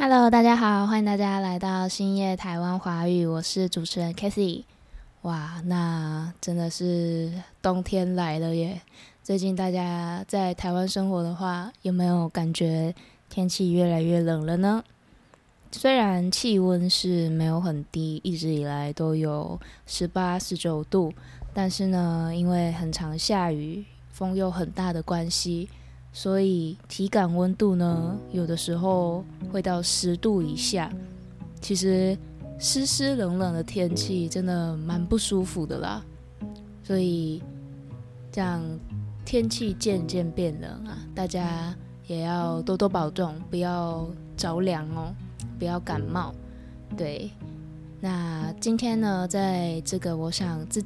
Hello，大家好，欢迎大家来到星夜台湾华语，我是主持人 Kathy。哇，那真的是冬天来了耶！最近大家在台湾生活的话，有没有感觉天气越来越冷了呢？虽然气温是没有很低，一直以来都有十八、十九度，但是呢，因为很常下雨，风又很大的关系。所以体感温度呢，有的时候会到十度以下。其实湿湿冷冷的天气真的蛮不舒服的啦。所以这样天气渐渐变冷啊，大家也要多多保重，不要着凉哦，不要感冒。对，那今天呢，在这个我想自。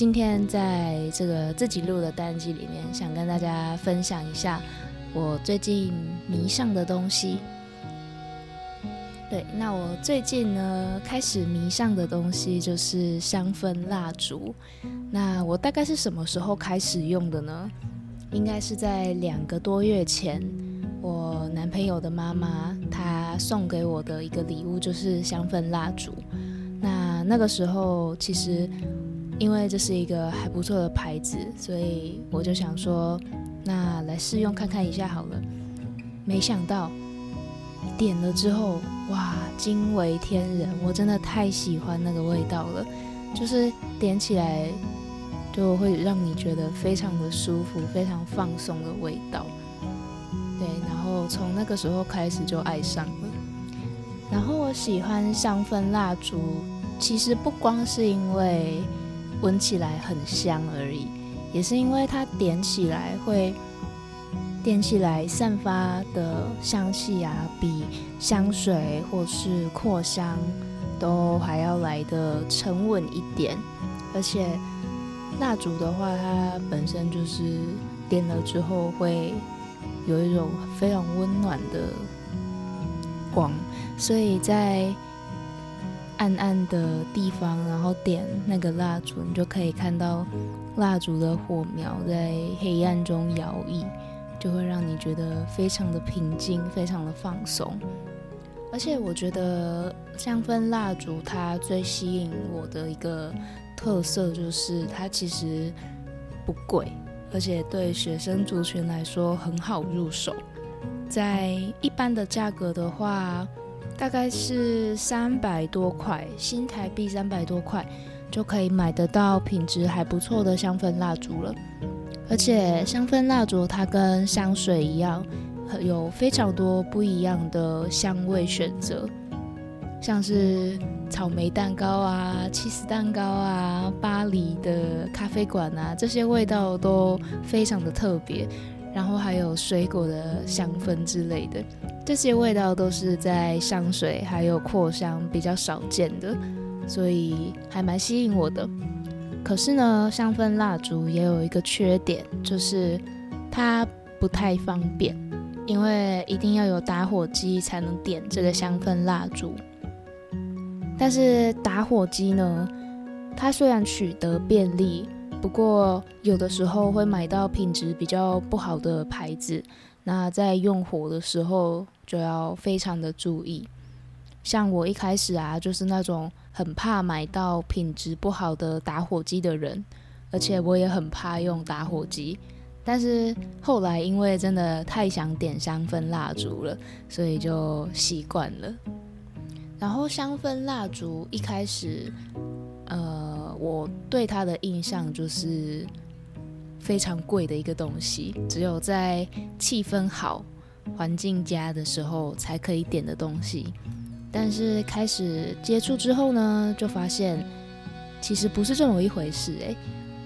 今天在这个自己录的单机里面，想跟大家分享一下我最近迷上的东西。对，那我最近呢开始迷上的东西就是香氛蜡烛。那我大概是什么时候开始用的呢？应该是在两个多月前，我男朋友的妈妈她送给我的一个礼物就是香氛蜡烛。那那个时候其实。因为这是一个还不错的牌子，所以我就想说，那来试用看看一下好了。没想到点了之后，哇，惊为天人！我真的太喜欢那个味道了，就是点起来就会让你觉得非常的舒服、非常放松的味道。对，然后从那个时候开始就爱上了。然后我喜欢香氛蜡烛，其实不光是因为。闻起来很香而已，也是因为它点起来会点起来散发的香气啊，比香水或是扩香都还要来的沉稳一点。而且蜡烛的话，它本身就是点了之后会有一种非常温暖的光，所以在。暗暗的地方，然后点那个蜡烛，你就可以看到蜡烛的火苗在黑暗中摇曳，就会让你觉得非常的平静，非常的放松。而且我觉得香氛蜡烛它最吸引我的一个特色就是它其实不贵，而且对学生族群来说很好入手。在一般的价格的话。大概是三百多块新台币，三百多块就可以买得到品质还不错的香氛蜡烛了。而且香氛蜡烛它跟香水一样，有非常多不一样的香味选择，像是草莓蛋糕啊、起司蛋糕啊、巴黎的咖啡馆啊，这些味道都非常的特别。然后还有水果的香氛之类的。这些味道都是在香水还有扩香比较少见的，所以还蛮吸引我的。可是呢，香氛蜡烛也有一个缺点，就是它不太方便，因为一定要有打火机才能点这个香氛蜡烛。但是打火机呢，它虽然取得便利，不过有的时候会买到品质比较不好的牌子，那在用火的时候。就要非常的注意，像我一开始啊，就是那种很怕买到品质不好的打火机的人，而且我也很怕用打火机。但是后来因为真的太想点香氛蜡烛了，所以就习惯了。然后香氛蜡烛一开始，我对它的印象就是非常贵的一个东西，只有在气氛好。环境佳的时候才可以点的东西，但是开始接触之后呢，就发现其实不是这么一回事诶，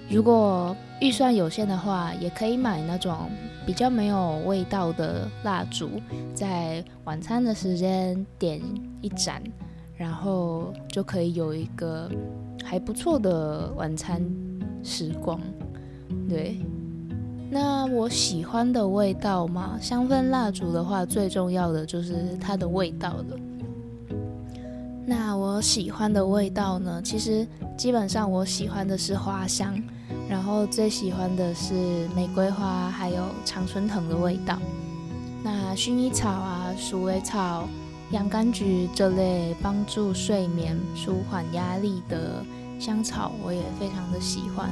如果预算有限的话，也可以买那种比较没有味道的蜡烛，在晚餐的时间点一盏，然后就可以有一个还不错的晚餐时光，对。那我喜欢的味道嘛，香氛蜡烛的话，最重要的就是它的味道了。那我喜欢的味道呢，其实基本上我喜欢的是花香，然后最喜欢的是玫瑰花，还有常春藤的味道。那薰衣草啊、鼠尾草、洋甘菊这类帮助睡眠、舒缓压力的香草，我也非常的喜欢。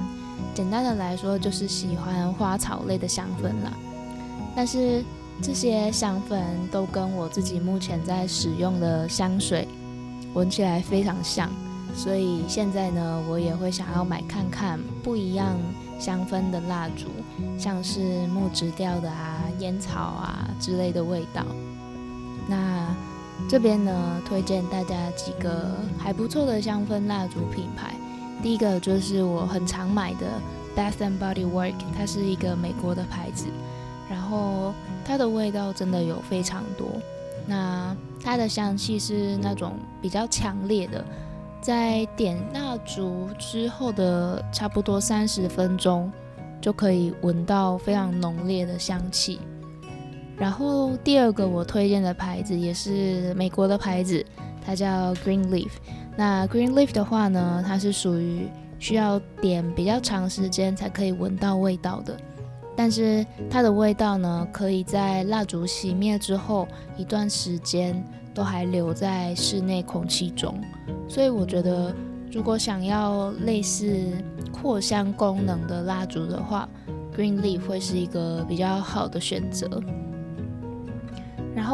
简单的来说，就是喜欢花草类的香氛啦。但是这些香氛都跟我自己目前在使用的香水闻起来非常像，所以现在呢，我也会想要买看看不一样香氛的蜡烛，像是木质调的啊、烟草啊之类的味道。那这边呢，推荐大家几个还不错的香氛蜡烛品牌。第一个就是我很常买的 Bath and Body Work，它是一个美国的牌子，然后它的味道真的有非常多。那它的香气是那种比较强烈的，在点蜡烛之后的差不多三十分钟，就可以闻到非常浓烈的香气。然后第二个我推荐的牌子也是美国的牌子，它叫 Green Leaf。那 Green Leaf 的话呢，它是属于需要点比较长时间才可以闻到味道的，但是它的味道呢，可以在蜡烛熄灭之后一段时间都还留在室内空气中，所以我觉得如果想要类似扩香功能的蜡烛的话，Green Leaf 会是一个比较好的选择。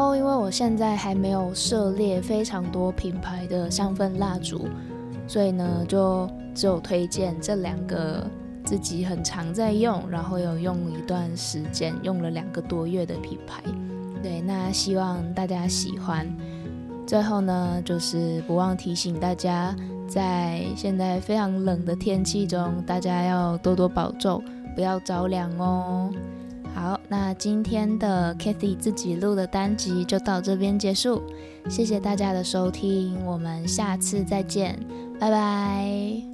然后，因为我现在还没有涉猎非常多品牌的香氛蜡烛，所以呢，就只有推荐这两个自己很常在用，然后有用一段时间，用了两个多月的品牌。对，那希望大家喜欢。最后呢，就是不忘提醒大家，在现在非常冷的天气中，大家要多多保重，不要着凉哦。那今天的 Kathy 自己录的单集就到这边结束，谢谢大家的收听，我们下次再见，拜拜。